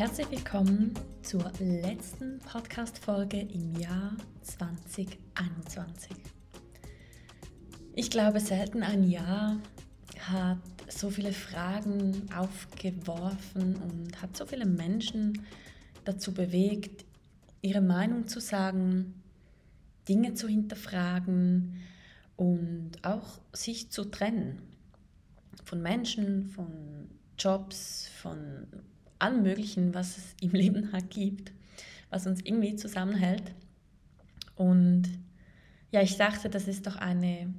Herzlich willkommen zur letzten Podcast-Folge im Jahr 2021. Ich glaube, selten ein Jahr hat so viele Fragen aufgeworfen und hat so viele Menschen dazu bewegt, ihre Meinung zu sagen, Dinge zu hinterfragen und auch sich zu trennen von Menschen, von Jobs, von allem Möglichen, was es im Leben halt gibt, was uns irgendwie zusammenhält. Und ja, ich dachte, das ist doch eine,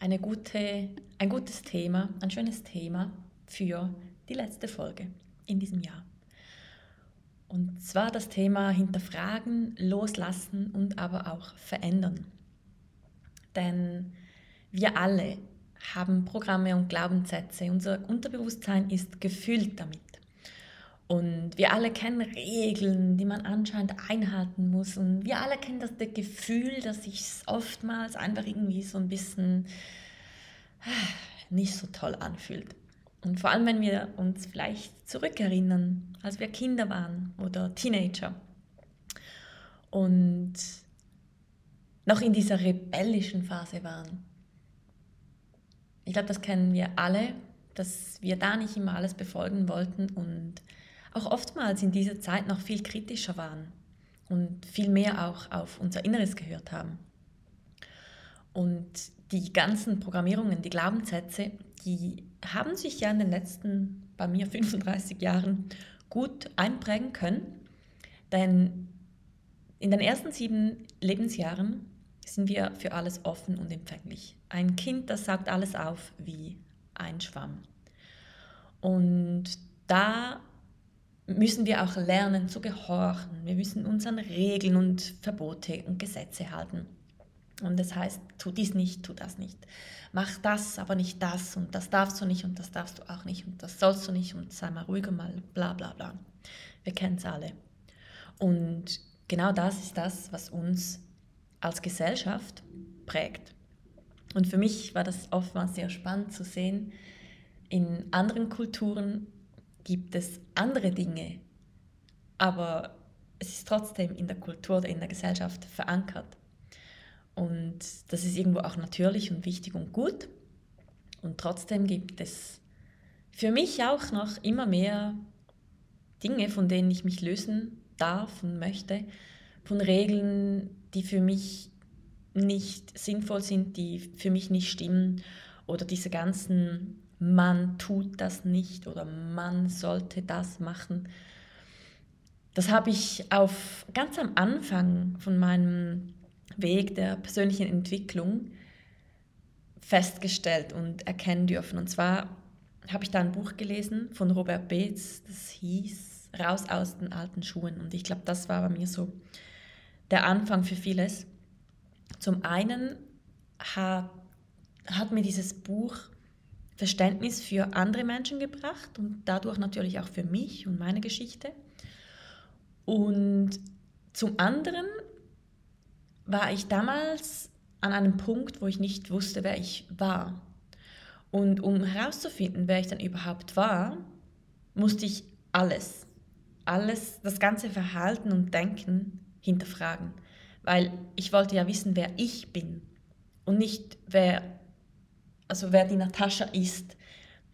eine gute, ein gutes Thema, ein schönes Thema für die letzte Folge in diesem Jahr. Und zwar das Thema hinterfragen, loslassen und aber auch verändern. Denn wir alle haben Programme und Glaubenssätze. Unser Unterbewusstsein ist gefüllt damit. Und wir alle kennen Regeln, die man anscheinend einhalten muss. Und wir alle kennen das, das Gefühl, dass sich oftmals einfach irgendwie so ein bisschen ah, nicht so toll anfühlt. Und vor allem, wenn wir uns vielleicht zurückerinnern, als wir Kinder waren oder Teenager und noch in dieser rebellischen Phase waren. Ich glaube, das kennen wir alle, dass wir da nicht immer alles befolgen wollten und auch oftmals in dieser Zeit noch viel kritischer waren und viel mehr auch auf unser Inneres gehört haben. Und die ganzen Programmierungen, die Glaubenssätze, die haben sich ja in den letzten, bei mir 35 Jahren, gut einprägen können. Denn in den ersten sieben Lebensjahren sind wir für alles offen und empfänglich. Ein Kind, das saugt alles auf wie ein Schwamm. Und da müssen wir auch lernen zu gehorchen. Wir müssen uns an Regeln und Verbote und Gesetze halten. Und das heißt, tu dies nicht, tu das nicht. Mach das, aber nicht das. Und das darfst du nicht und das darfst du auch nicht und das sollst du nicht und sei mal ruhiger mal, bla bla bla. Wir kennen es alle. Und genau das ist das, was uns als Gesellschaft prägt. Und für mich war das oftmals sehr spannend zu sehen, in anderen Kulturen gibt es andere Dinge, aber es ist trotzdem in der Kultur oder in der Gesellschaft verankert. Und das ist irgendwo auch natürlich und wichtig und gut. Und trotzdem gibt es für mich auch noch immer mehr Dinge, von denen ich mich lösen darf und möchte, von Regeln, die für mich nicht sinnvoll sind, die für mich nicht stimmen oder diese ganzen man tut das nicht oder man sollte das machen. Das habe ich auf ganz am Anfang von meinem Weg der persönlichen Entwicklung festgestellt und erkennen dürfen. Und zwar habe ich da ein Buch gelesen von Robert Beetz, das hieß Raus aus den alten Schuhen. Und ich glaube, das war bei mir so der Anfang für vieles. Zum einen hat, hat mir dieses Buch Verständnis für andere Menschen gebracht und dadurch natürlich auch für mich und meine Geschichte. Und zum anderen war ich damals an einem Punkt, wo ich nicht wusste, wer ich war. Und um herauszufinden, wer ich dann überhaupt war, musste ich alles, alles, das ganze Verhalten und Denken hinterfragen. Weil ich wollte ja wissen, wer ich bin und nicht wer also wer die Natascha ist,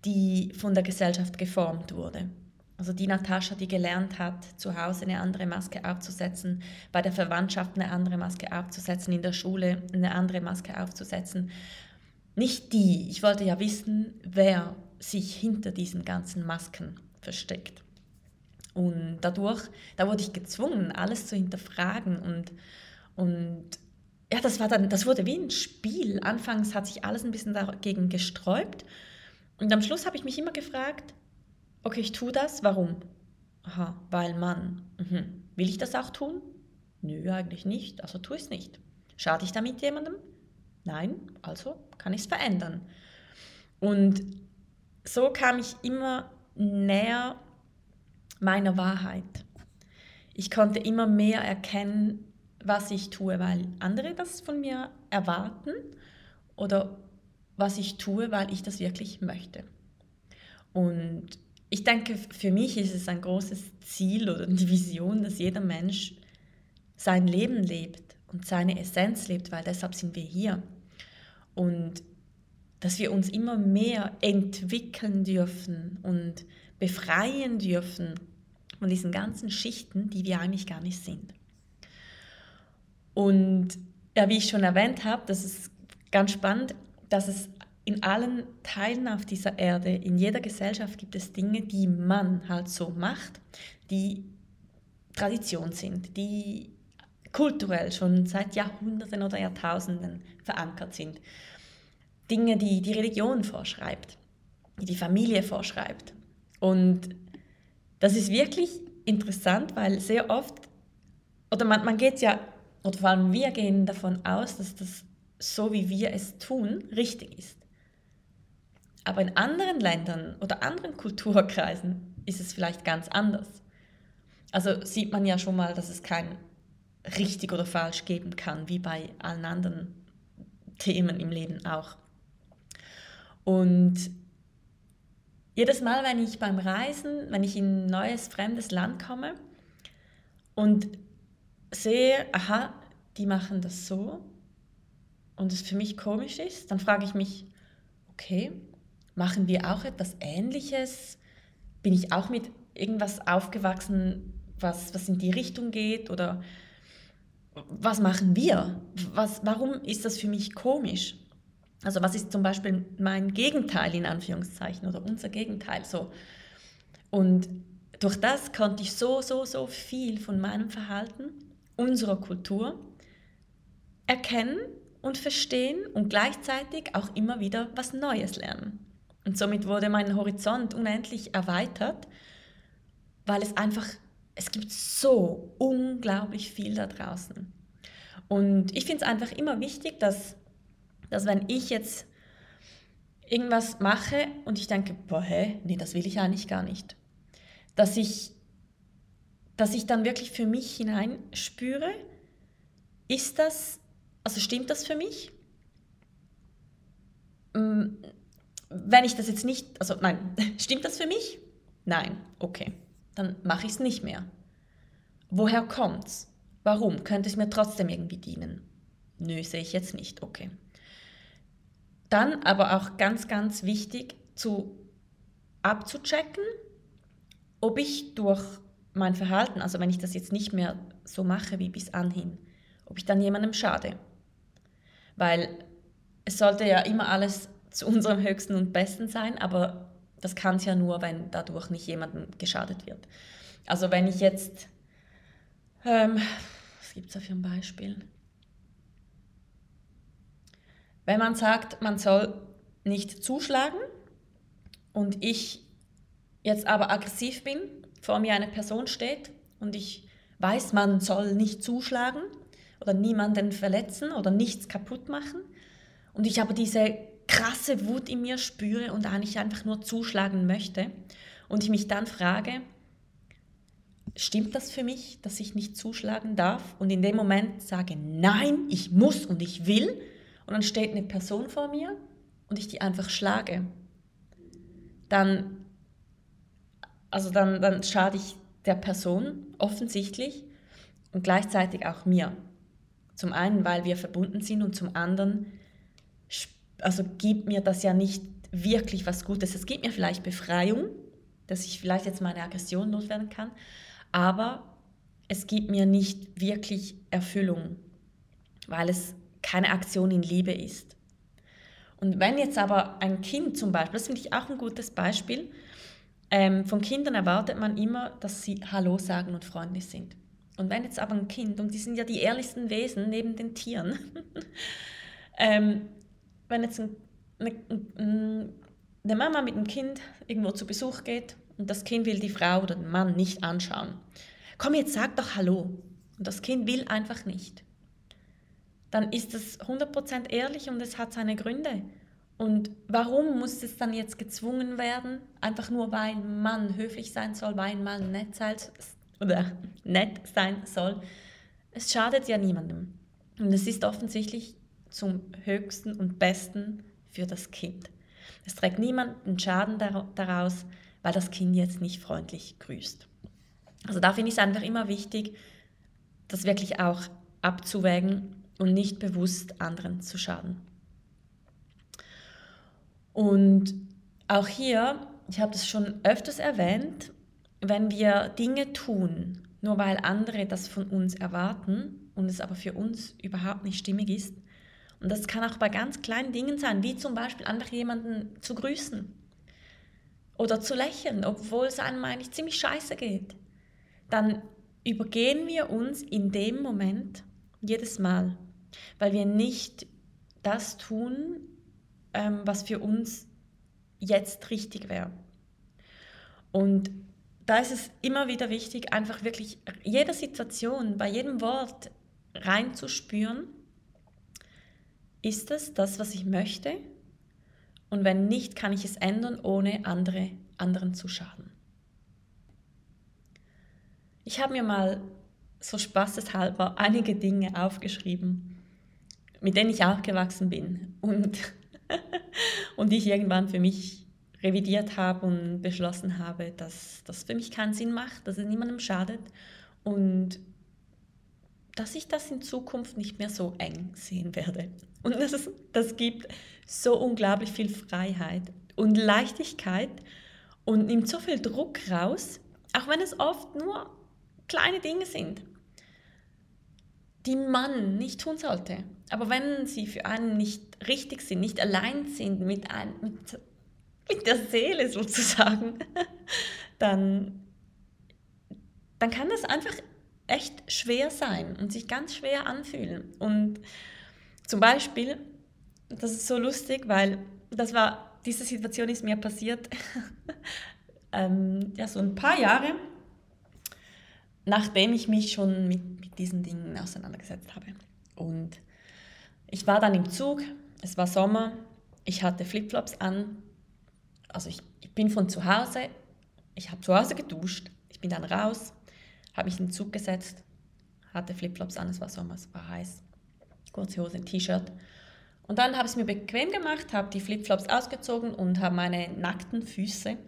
die von der Gesellschaft geformt wurde. Also die Natascha, die gelernt hat, zu Hause eine andere Maske aufzusetzen, bei der Verwandtschaft eine andere Maske aufzusetzen, in der Schule eine andere Maske aufzusetzen. Nicht die. Ich wollte ja wissen, wer sich hinter diesen ganzen Masken versteckt. Und dadurch, da wurde ich gezwungen, alles zu hinterfragen und, und ja, das war dann, das wurde wie ein Spiel. Anfangs hat sich alles ein bisschen dagegen gesträubt und am Schluss habe ich mich immer gefragt, okay, ich tue das, warum? Aha, weil man. Mhm. Will ich das auch tun? Nö, eigentlich nicht, also tue ich es nicht. Schade ich damit jemandem? Nein, also kann ich es verändern. Und so kam ich immer näher meiner Wahrheit. Ich konnte immer mehr erkennen, was ich tue, weil andere das von mir erwarten oder was ich tue, weil ich das wirklich möchte. Und ich denke, für mich ist es ein großes Ziel oder die Vision, dass jeder Mensch sein Leben lebt und seine Essenz lebt, weil deshalb sind wir hier. Und dass wir uns immer mehr entwickeln dürfen und befreien dürfen von diesen ganzen Schichten, die wir eigentlich gar nicht sind. Und ja, wie ich schon erwähnt habe, das ist ganz spannend, dass es in allen Teilen auf dieser Erde, in jeder Gesellschaft gibt es Dinge, die man halt so macht, die Tradition sind, die kulturell schon seit Jahrhunderten oder Jahrtausenden verankert sind. Dinge, die die Religion vorschreibt, die die Familie vorschreibt. Und das ist wirklich interessant, weil sehr oft, oder man, man geht ja, oder vor allem wir gehen davon aus, dass das so, wie wir es tun, richtig ist. Aber in anderen Ländern oder anderen Kulturkreisen ist es vielleicht ganz anders. Also sieht man ja schon mal, dass es kein richtig oder falsch geben kann, wie bei allen anderen Themen im Leben auch. Und jedes Mal, wenn ich beim Reisen, wenn ich in ein neues, fremdes Land komme und sehe, aha, die machen das so und es für mich komisch ist, dann frage ich mich, okay, machen wir auch etwas Ähnliches? Bin ich auch mit irgendwas aufgewachsen, was, was in die Richtung geht? Oder was machen wir? Was, warum ist das für mich komisch? Also was ist zum Beispiel mein Gegenteil in Anführungszeichen oder unser Gegenteil so? Und durch das konnte ich so, so, so viel von meinem Verhalten, unserer Kultur erkennen und verstehen und gleichzeitig auch immer wieder was Neues lernen. Und somit wurde mein Horizont unendlich erweitert, weil es einfach, es gibt so unglaublich viel da draußen. Und ich finde es einfach immer wichtig, dass, dass wenn ich jetzt irgendwas mache und ich denke, boah, hä, nee, das will ich eigentlich gar nicht, dass ich, dass ich dann wirklich für mich hineinspüre, ist das, also stimmt das für mich? Mm, wenn ich das jetzt nicht, also nein, stimmt das für mich? Nein, okay, dann mache ich es nicht mehr. Woher kommt's? Warum? Könnte es mir trotzdem irgendwie dienen? Nö, sehe ich jetzt nicht, okay. Dann aber auch ganz, ganz wichtig zu abzuchecken, ob ich durch mein Verhalten, also wenn ich das jetzt nicht mehr so mache wie bis anhin, ob ich dann jemandem schade. Weil es sollte ja immer alles zu unserem Höchsten und Besten sein, aber das kann es ja nur, wenn dadurch nicht jemandem geschadet wird. Also wenn ich jetzt, ähm, was gibt es da für ein Beispiel? Wenn man sagt, man soll nicht zuschlagen und ich jetzt aber aggressiv bin, vor mir eine Person steht und ich weiß, man soll nicht zuschlagen oder niemanden verletzen oder nichts kaputt machen und ich aber diese krasse Wut in mir spüre und eigentlich einfach nur zuschlagen möchte und ich mich dann frage, stimmt das für mich, dass ich nicht zuschlagen darf? Und in dem Moment sage, nein, ich muss und ich will. Und dann steht eine Person vor mir und ich die einfach schlage. Dann, also dann, dann schade ich der Person offensichtlich und gleichzeitig auch mir. Zum einen, weil wir verbunden sind und zum anderen, also gibt mir das ja nicht wirklich was Gutes. Es gibt mir vielleicht Befreiung, dass ich vielleicht jetzt meine Aggression loswerden kann, aber es gibt mir nicht wirklich Erfüllung, weil es keine Aktion in Liebe ist. Und wenn jetzt aber ein Kind zum Beispiel, das finde ich auch ein gutes Beispiel, ähm, von Kindern erwartet man immer, dass sie Hallo sagen und freundlich sind. Und wenn jetzt aber ein Kind, und die sind ja die ehrlichsten Wesen neben den Tieren, ähm, wenn jetzt ein, eine, eine Mama mit einem Kind irgendwo zu Besuch geht und das Kind will die Frau oder den Mann nicht anschauen, komm jetzt sag doch Hallo. Und das Kind will einfach nicht. Dann ist es 100% ehrlich und es hat seine Gründe. Und warum muss es dann jetzt gezwungen werden, einfach nur weil ein Mann höflich sein soll, weil ein Mann nett sein, oder nett sein soll? Es schadet ja niemandem. Und es ist offensichtlich zum höchsten und besten für das Kind. Es trägt niemanden Schaden daraus, weil das Kind jetzt nicht freundlich grüßt. Also da finde ich es einfach immer wichtig, das wirklich auch abzuwägen und nicht bewusst anderen zu schaden. Und auch hier, ich habe das schon öfters erwähnt, wenn wir Dinge tun, nur weil andere das von uns erwarten und es aber für uns überhaupt nicht stimmig ist, und das kann auch bei ganz kleinen Dingen sein, wie zum Beispiel einfach jemanden zu grüßen oder zu lächeln, obwohl es einem eigentlich ziemlich scheiße geht, dann übergehen wir uns in dem Moment jedes Mal, weil wir nicht das tun, ähm, was für uns jetzt richtig wäre. Und da ist es immer wieder wichtig, einfach wirklich jede Situation, bei jedem Wort reinzuspüren, ist es das, was ich möchte? Und wenn nicht, kann ich es ändern, ohne andere, anderen zu schaden. Ich habe mir mal so spaßeshalber einige Dinge aufgeschrieben, mit denen ich aufgewachsen bin und, und die ich irgendwann für mich revidiert habe und beschlossen habe, dass das für mich keinen Sinn macht, dass es niemandem schadet und dass ich das in Zukunft nicht mehr so eng sehen werde. Und das, das gibt so unglaublich viel Freiheit und Leichtigkeit und nimmt so viel Druck raus, auch wenn es oft nur kleine Dinge sind die man nicht tun sollte. Aber wenn sie für einen nicht richtig sind, nicht allein sind mit, ein, mit, mit der Seele sozusagen, dann, dann kann das einfach echt schwer sein und sich ganz schwer anfühlen. Und zum Beispiel, das ist so lustig, weil das war, diese Situation ist mir passiert, ähm, ja, so ein paar Jahre nachdem ich mich schon mit, mit diesen Dingen auseinandergesetzt habe. Und ich war dann im Zug, es war Sommer, ich hatte Flipflops an, also ich, ich bin von zu Hause, ich habe zu Hause geduscht, ich bin dann raus, habe mich in den Zug gesetzt, hatte Flipflops an, es war Sommer, es war heiß, kurze Hose, ein T-Shirt. Und dann habe ich es mir bequem gemacht, habe die Flipflops ausgezogen und habe meine nackten Füße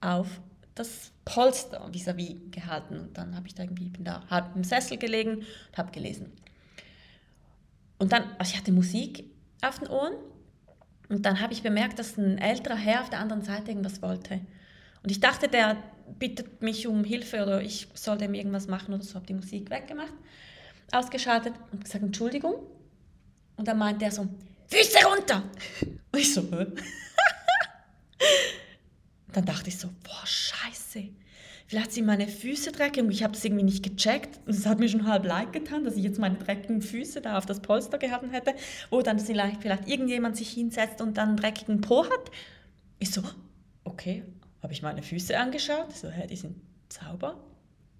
auf das Polster vis-à-vis -vis gehalten. Und dann habe ich da irgendwie, bin da halb im Sessel gelegen und habe gelesen. Und dann, also ich hatte Musik auf den Ohren und dann habe ich bemerkt, dass ein älterer Herr auf der anderen Seite irgendwas wollte. Und ich dachte, der bittet mich um Hilfe oder ich soll dem irgendwas machen oder so, habe die Musik weggemacht, ausgeschaltet und gesagt, Entschuldigung. Und dann meinte er so, Füße runter! Und ich so, dann dachte ich so, boah, scheiße. Vielleicht sind meine Füße dreckig und ich habe das irgendwie nicht gecheckt. Es hat mir schon halb leid getan, dass ich jetzt meine dreckigen Füße da auf das Polster gehabt hätte, wo dann vielleicht, vielleicht irgendjemand sich hinsetzt und dann einen dreckigen Po hat. Ich so, okay, habe ich meine Füße angeschaut. Ich so, hä, die sind sauber.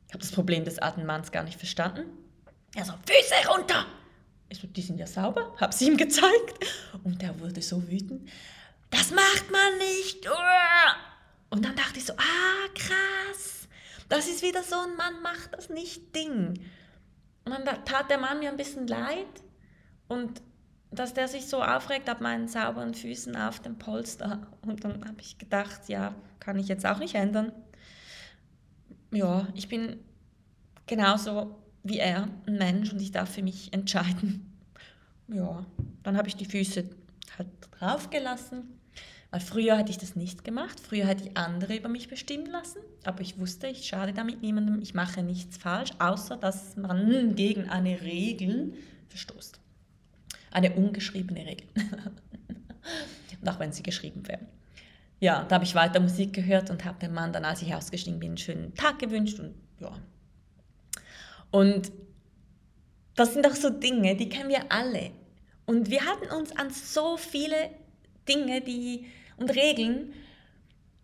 Ich habe das Problem des alten Manns gar nicht verstanden. Er so, Füße runter! Ich so, die sind ja sauber. Habe sie ihm gezeigt. Und der wurde so wütend. Das macht man nicht. Und dann dachte ich so, ah, krass, das ist wieder so ein Mann macht das nicht Ding. Und dann tat der Mann mir ein bisschen leid und dass der sich so aufregt ab meinen sauberen Füßen auf dem Polster. Und dann habe ich gedacht, ja, kann ich jetzt auch nicht ändern. Ja, ich bin genauso wie er ein Mensch und ich darf für mich entscheiden. Ja, dann habe ich die Füße halt draufgelassen Weil früher hätte ich das nicht gemacht, früher hätte ich andere über mich bestimmen lassen, aber ich wusste, ich schade damit niemandem, ich mache nichts falsch, außer dass man gegen eine Regel verstoßt. Eine ungeschriebene Regel. Auch wenn sie geschrieben wäre. Ja, da habe ich weiter Musik gehört und habe dem Mann dann, als ich ausgestiegen bin, einen schönen Tag gewünscht und ja. Und das sind auch so Dinge, die kennen wir alle. Und wir halten uns an so viele Dinge die, und Regeln,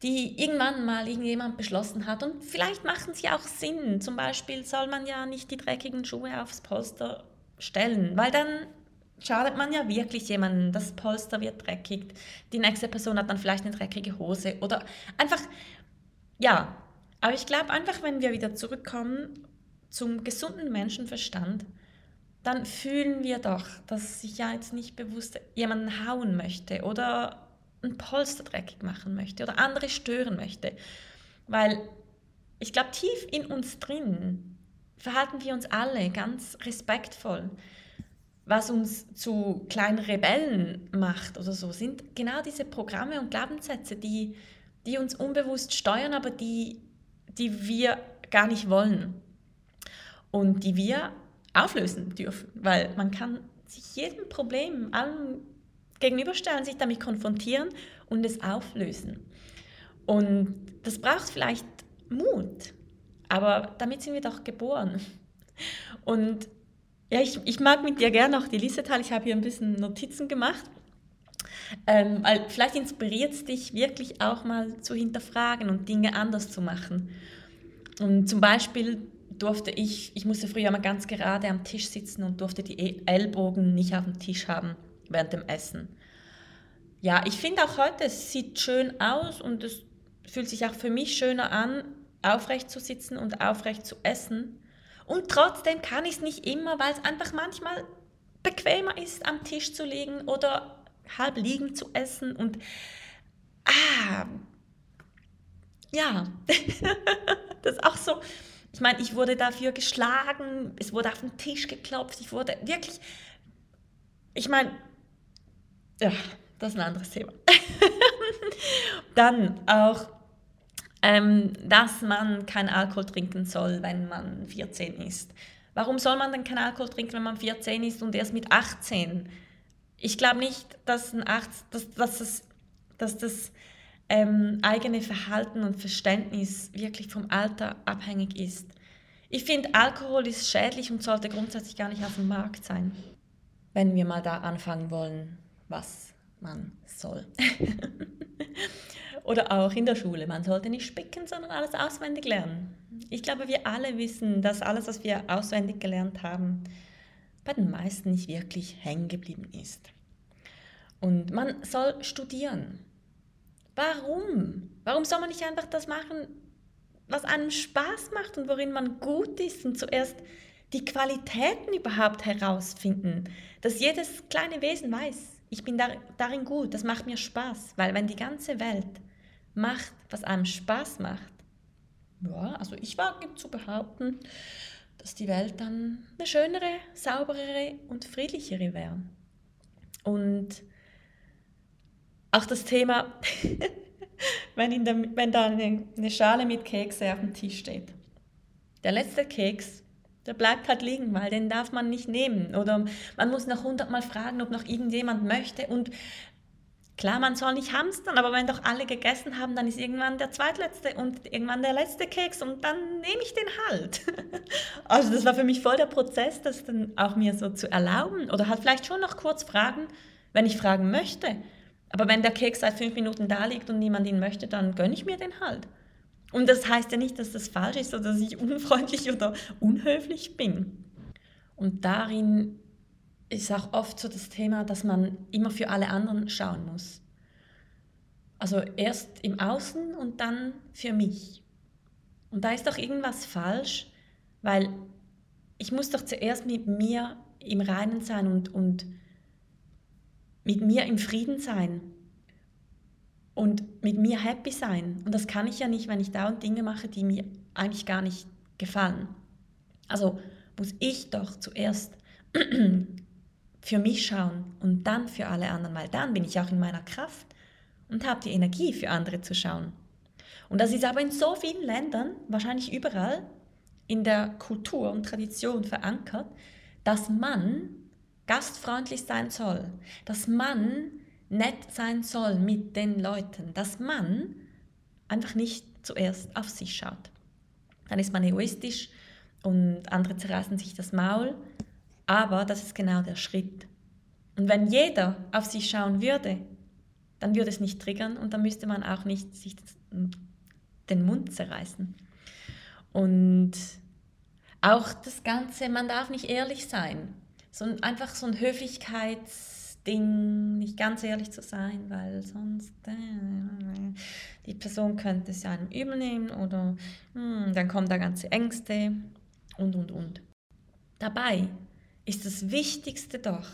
die irgendwann mal irgendjemand beschlossen hat. Und vielleicht machen sie auch Sinn. Zum Beispiel soll man ja nicht die dreckigen Schuhe aufs Polster stellen, weil dann schadet man ja wirklich jemandem. Das Polster wird dreckig. Die nächste Person hat dann vielleicht eine dreckige Hose oder einfach, ja. Aber ich glaube einfach, wenn wir wieder zurückkommen zum gesunden Menschenverstand, dann fühlen wir doch, dass ich ja jetzt nicht bewusst jemanden hauen möchte oder ein Polster dreckig machen möchte oder andere stören möchte. Weil ich glaube, tief in uns drin verhalten wir uns alle ganz respektvoll. Was uns zu kleinen Rebellen macht oder so, sind genau diese Programme und Glaubenssätze, die, die uns unbewusst steuern, aber die, die wir gar nicht wollen. Und die wir auflösen dürfen, weil man kann sich jedem Problem, allem gegenüberstellen, sich damit konfrontieren und es auflösen. Und das braucht vielleicht Mut, aber damit sind wir doch geboren. Und ja, ich, ich mag mit dir gerne auch die Liste teilen. Ich habe hier ein bisschen Notizen gemacht. Ähm, vielleicht inspiriert es dich wirklich auch mal zu hinterfragen und Dinge anders zu machen. Und zum Beispiel durfte ich, ich musste früher mal ganz gerade am Tisch sitzen und durfte die e- Ellbogen nicht auf dem Tisch haben während dem Essen. Ja, ich finde auch heute, es sieht schön aus und es fühlt sich auch für mich schöner an, aufrecht zu sitzen und aufrecht zu essen. Und trotzdem kann ich es nicht immer, weil es einfach manchmal bequemer ist, am Tisch zu liegen oder halb liegen zu essen. Und ah, ja, das ist auch so ich meine, ich wurde dafür geschlagen, es wurde auf den Tisch geklopft, ich wurde wirklich, ich meine, ja, das ist ein anderes Thema. Dann auch, ähm, dass man keinen Alkohol trinken soll, wenn man 14 ist. Warum soll man denn keinen Alkohol trinken, wenn man 14 ist und erst mit 18? Ich glaube nicht, dass, ein Arzt, dass, dass, das, dass das ähm, eigene Verhalten und Verständnis wirklich vom Alter abhängig ist. Ich finde, Alkohol ist schädlich und sollte grundsätzlich gar nicht auf dem Markt sein. Wenn wir mal da anfangen wollen, was man soll. Oder auch in der Schule. Man sollte nicht spicken, sondern alles auswendig lernen. Ich glaube, wir alle wissen, dass alles, was wir auswendig gelernt haben, bei den meisten nicht wirklich hängen geblieben ist. Und man soll studieren. Warum? Warum soll man nicht einfach das machen, was einem Spaß macht und worin man gut ist und zuerst die Qualitäten überhaupt herausfinden, dass jedes kleine Wesen weiß, ich bin darin gut, das macht mir Spaß, weil wenn die ganze Welt macht, was einem Spaß macht, ja, also ich wage zu behaupten, dass die Welt dann eine schönere, sauberere und friedlichere wäre. Und auch das Thema wenn, in der, wenn da eine, eine Schale mit Kekse auf dem Tisch steht. Der letzte Keks, der bleibt halt liegen, weil den darf man nicht nehmen. Oder man muss noch hundertmal fragen, ob noch irgendjemand möchte. Und klar, man soll nicht hamstern, aber wenn doch alle gegessen haben, dann ist irgendwann der zweitletzte und irgendwann der letzte Keks und dann nehme ich den halt. Also das war für mich voll der Prozess, das dann auch mir so zu erlauben. Oder halt vielleicht schon noch kurz fragen, wenn ich fragen möchte. Aber wenn der Keks seit fünf Minuten da liegt und niemand ihn möchte, dann gönne ich mir den halt. Und das heißt ja nicht, dass das falsch ist oder dass ich unfreundlich oder unhöflich bin. Und darin ist auch oft so das Thema, dass man immer für alle anderen schauen muss. Also erst im Außen und dann für mich. Und da ist doch irgendwas falsch, weil ich muss doch zuerst mit mir im Reinen sein und, und mit mir im Frieden sein und mit mir happy sein. Und das kann ich ja nicht, wenn ich dauernd Dinge mache, die mir eigentlich gar nicht gefallen. Also muss ich doch zuerst für mich schauen und dann für alle anderen, weil dann bin ich auch in meiner Kraft und habe die Energie für andere zu schauen. Und das ist aber in so vielen Ländern, wahrscheinlich überall, in der Kultur und Tradition verankert, dass man gastfreundlich sein soll, dass man nett sein soll mit den Leuten, dass man einfach nicht zuerst auf sich schaut. Dann ist man egoistisch und andere zerreißen sich das Maul, aber das ist genau der Schritt. Und wenn jeder auf sich schauen würde, dann würde es nicht triggern und dann müsste man auch nicht sich den Mund zerreißen. Und auch das Ganze, man darf nicht ehrlich sein. So einfach so ein Höflichkeitsding, nicht ganz ehrlich zu sein, weil sonst äh, die Person könnte es ja einem übel nehmen oder hm, dann kommen da ganze Ängste und, und, und. Dabei ist das Wichtigste doch,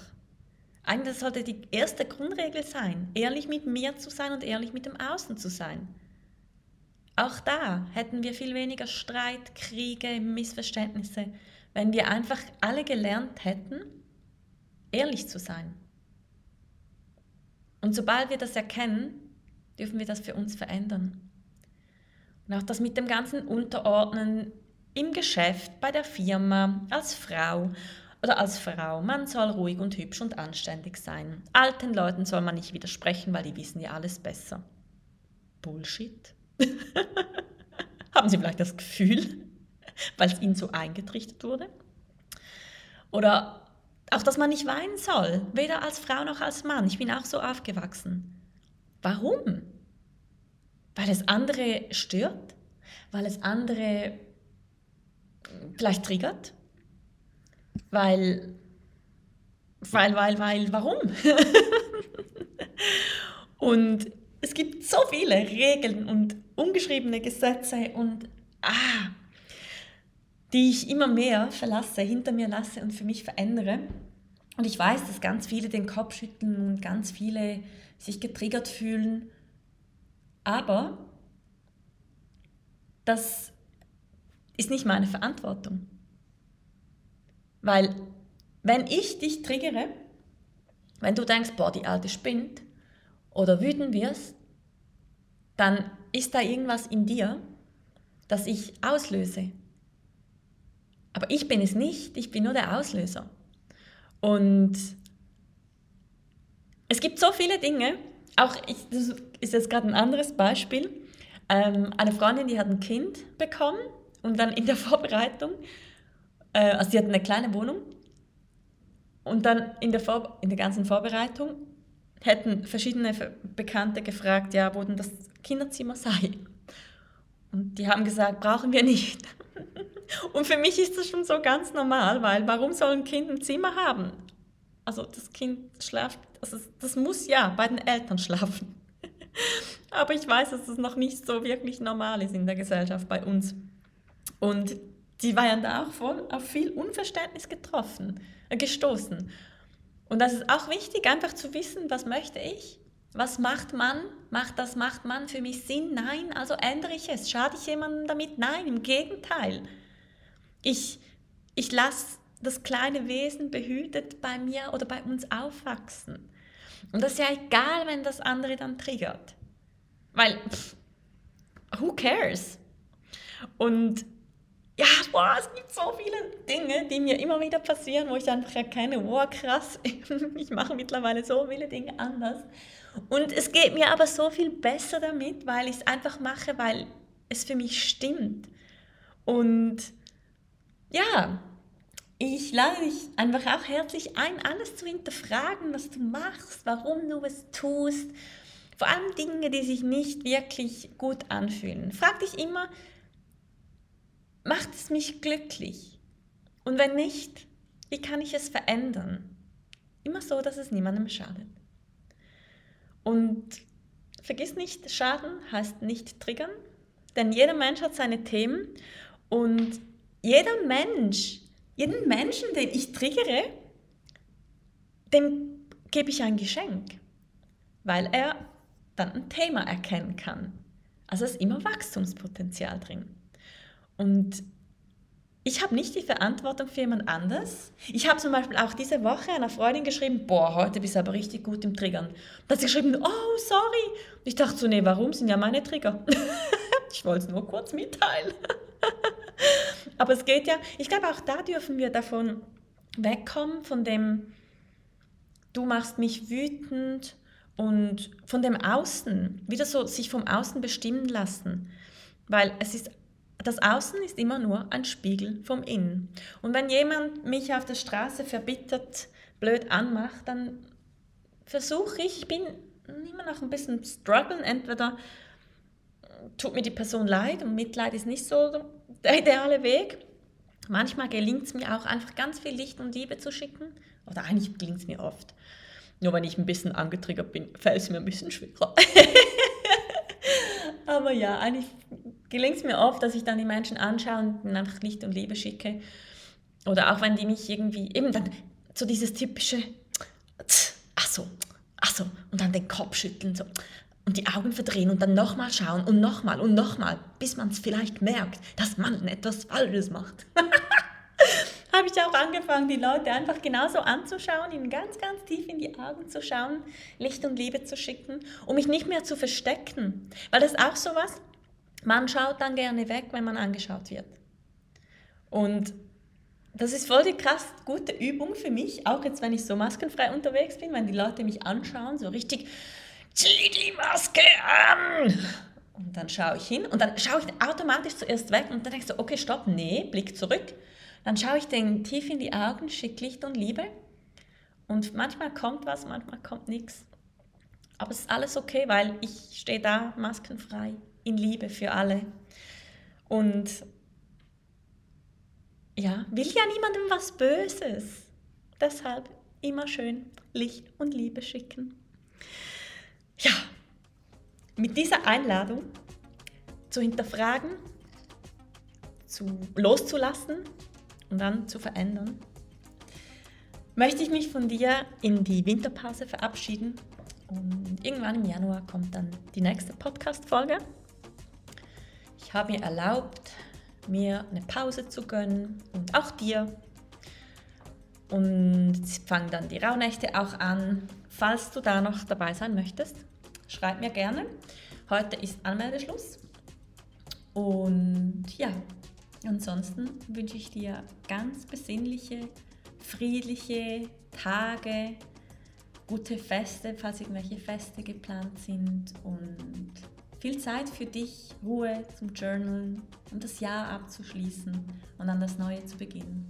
eigentlich sollte die erste Grundregel sein, ehrlich mit mir zu sein und ehrlich mit dem Außen zu sein. Auch da hätten wir viel weniger Streit, Kriege, Missverständnisse, wenn wir einfach alle gelernt hätten, ehrlich zu sein. Und sobald wir das erkennen, dürfen wir das für uns verändern. Und auch das mit dem ganzen Unterordnen im Geschäft, bei der Firma, als Frau oder als Frau. Man soll ruhig und hübsch und anständig sein. Alten Leuten soll man nicht widersprechen, weil die wissen ja alles besser. Bullshit. Haben Sie vielleicht das Gefühl, weil es Ihnen so eingetrichtert wurde? Oder auch, dass man nicht weinen soll, weder als Frau noch als Mann. Ich bin auch so aufgewachsen. Warum? Weil es andere stört? Weil es andere vielleicht triggert? Weil, weil, weil, weil, warum? und es gibt so viele Regeln und ungeschriebene Gesetze und ah, die ich immer mehr verlasse, hinter mir lasse und für mich verändere. Und ich weiß, dass ganz viele den Kopf schütteln und ganz viele sich getriggert fühlen. Aber das ist nicht meine Verantwortung. Weil wenn ich dich triggere, wenn du denkst, boah, die Alte spinnt oder wütend wirst, dann ist da irgendwas in dir, das ich auslöse. Aber ich bin es nicht, ich bin nur der Auslöser. Und es gibt so viele Dinge, auch ich, das ist jetzt gerade ein anderes Beispiel. Ähm, eine Freundin, die hat ein Kind bekommen und dann in der Vorbereitung äh, also sie hatten eine kleine Wohnung und dann in der, Vor in der ganzen Vorbereitung hätten verschiedene Bekannte gefragt, ja, wo denn das Kinderzimmer sei. Und die haben gesagt, brauchen wir nicht. Und für mich ist das schon so ganz normal, weil warum soll ein Kind ein Zimmer haben? Also das Kind schlaft, also das muss ja bei den Eltern schlafen. Aber ich weiß, dass das noch nicht so wirklich normal ist in der Gesellschaft bei uns. Und die waren da auch voll auf viel Unverständnis getroffen, äh, gestoßen. Und das ist auch wichtig, einfach zu wissen, was möchte ich? Was macht man? Macht das, macht man für mich Sinn? Nein, also ändere ich es. Schade ich jemandem damit? Nein, im Gegenteil. Ich, ich lasse das kleine Wesen behütet bei mir oder bei uns aufwachsen. Und das ist ja egal, wenn das andere dann triggert. Weil, pff, who cares? Und ja, boah, es gibt so viele Dinge, die mir immer wieder passieren, wo ich einfach erkenne, boah, krass, ich mache mittlerweile so viele Dinge anders. Und es geht mir aber so viel besser damit, weil ich es einfach mache, weil es für mich stimmt. Und ja, ich lade dich einfach auch herzlich ein, alles zu hinterfragen, was du machst, warum du es tust. Vor allem Dinge, die sich nicht wirklich gut anfühlen. Frag dich immer, macht es mich glücklich? Und wenn nicht, wie kann ich es verändern? Immer so, dass es niemandem schadet. Und vergiss nicht, Schaden heißt nicht triggern, denn jeder Mensch hat seine Themen und jeder Mensch, jeden Menschen, den ich triggere, dem gebe ich ein Geschenk, weil er dann ein Thema erkennen kann. Also ist immer Wachstumspotenzial drin. Und ich habe nicht die Verantwortung für jemand anders. Ich habe zum Beispiel auch diese Woche einer Freundin geschrieben, boah, heute bist du aber richtig gut im Triggern. Da hat sie geschrieben, oh, sorry. Ich dachte so, nee, warum sind ja meine Trigger? ich wollte es nur kurz mitteilen. aber es geht ja, ich glaube auch da dürfen wir davon wegkommen, von dem, du machst mich wütend und von dem Außen, wieder so sich vom Außen bestimmen lassen. Weil es ist das Außen ist immer nur ein Spiegel vom Innen. Und wenn jemand mich auf der Straße verbittert, blöd anmacht, dann versuche ich, ich bin immer noch ein bisschen strugglen, entweder tut mir die Person leid und Mitleid ist nicht so der ideale Weg. Manchmal gelingt es mir auch einfach ganz viel Licht und Liebe zu schicken. Oder eigentlich gelingt es mir oft. Nur wenn ich ein bisschen angetriggert bin, fällt es mir ein bisschen schwerer. Aber ja, eigentlich gelingt es mir oft, dass ich dann die Menschen anschaue und einfach Licht und Liebe schicke. Oder auch wenn die mich irgendwie, eben dann so dieses typische, ach so, ach so, und dann den Kopf schütteln so und die Augen verdrehen und dann nochmal schauen und nochmal und nochmal, bis man es vielleicht merkt, dass man etwas Falsches macht. habe ich auch angefangen, die Leute einfach genauso anzuschauen, ihnen ganz, ganz tief in die Augen zu schauen, Licht und Liebe zu schicken, um mich nicht mehr zu verstecken. Weil das ist auch so was, man schaut dann gerne weg, wenn man angeschaut wird. Und das ist voll die krass gute Übung für mich, auch jetzt, wenn ich so maskenfrei unterwegs bin, wenn die Leute mich anschauen, so richtig, zieh die Maske an! Und dann schaue ich hin und dann schaue ich automatisch zuerst weg und dann denke ich so, okay, stopp, nee, Blick zurück. Dann schaue ich denen tief in die Augen, schicke Licht und Liebe. Und manchmal kommt was, manchmal kommt nichts. Aber es ist alles okay, weil ich stehe da maskenfrei in Liebe für alle. Und ja, will ja niemandem was Böses. Deshalb immer schön Licht und Liebe schicken. Ja, mit dieser Einladung zu hinterfragen, zu loszulassen und dann zu verändern, möchte ich mich von dir in die Winterpause verabschieden. Und irgendwann im Januar kommt dann die nächste Podcast-Folge. Ich habe mir erlaubt, mir eine Pause zu gönnen und auch dir. Und fangen dann die Rauhnächte auch an. Falls du da noch dabei sein möchtest, schreib mir gerne. Heute ist Anmeldeschluss. Und ja, Ansonsten wünsche ich dir ganz besinnliche, friedliche Tage, gute Feste, falls irgendwelche Feste geplant sind und viel Zeit für dich, Ruhe zum Journalen und das Jahr abzuschließen und dann das Neue zu beginnen.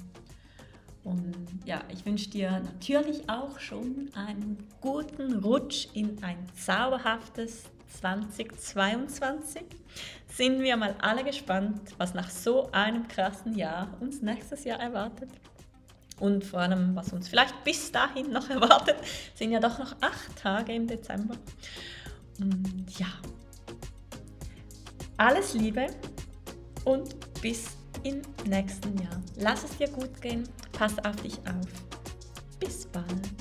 Und ja, ich wünsche dir natürlich auch schon einen guten Rutsch in ein zauberhaftes 2022 sind wir mal alle gespannt, was nach so einem krassen Jahr uns nächstes Jahr erwartet. Und vor allem, was uns vielleicht bis dahin noch erwartet, sind ja doch noch acht Tage im Dezember. Und ja, alles Liebe und bis im nächsten Jahr. Lass es dir gut gehen, pass auf dich auf. Bis bald.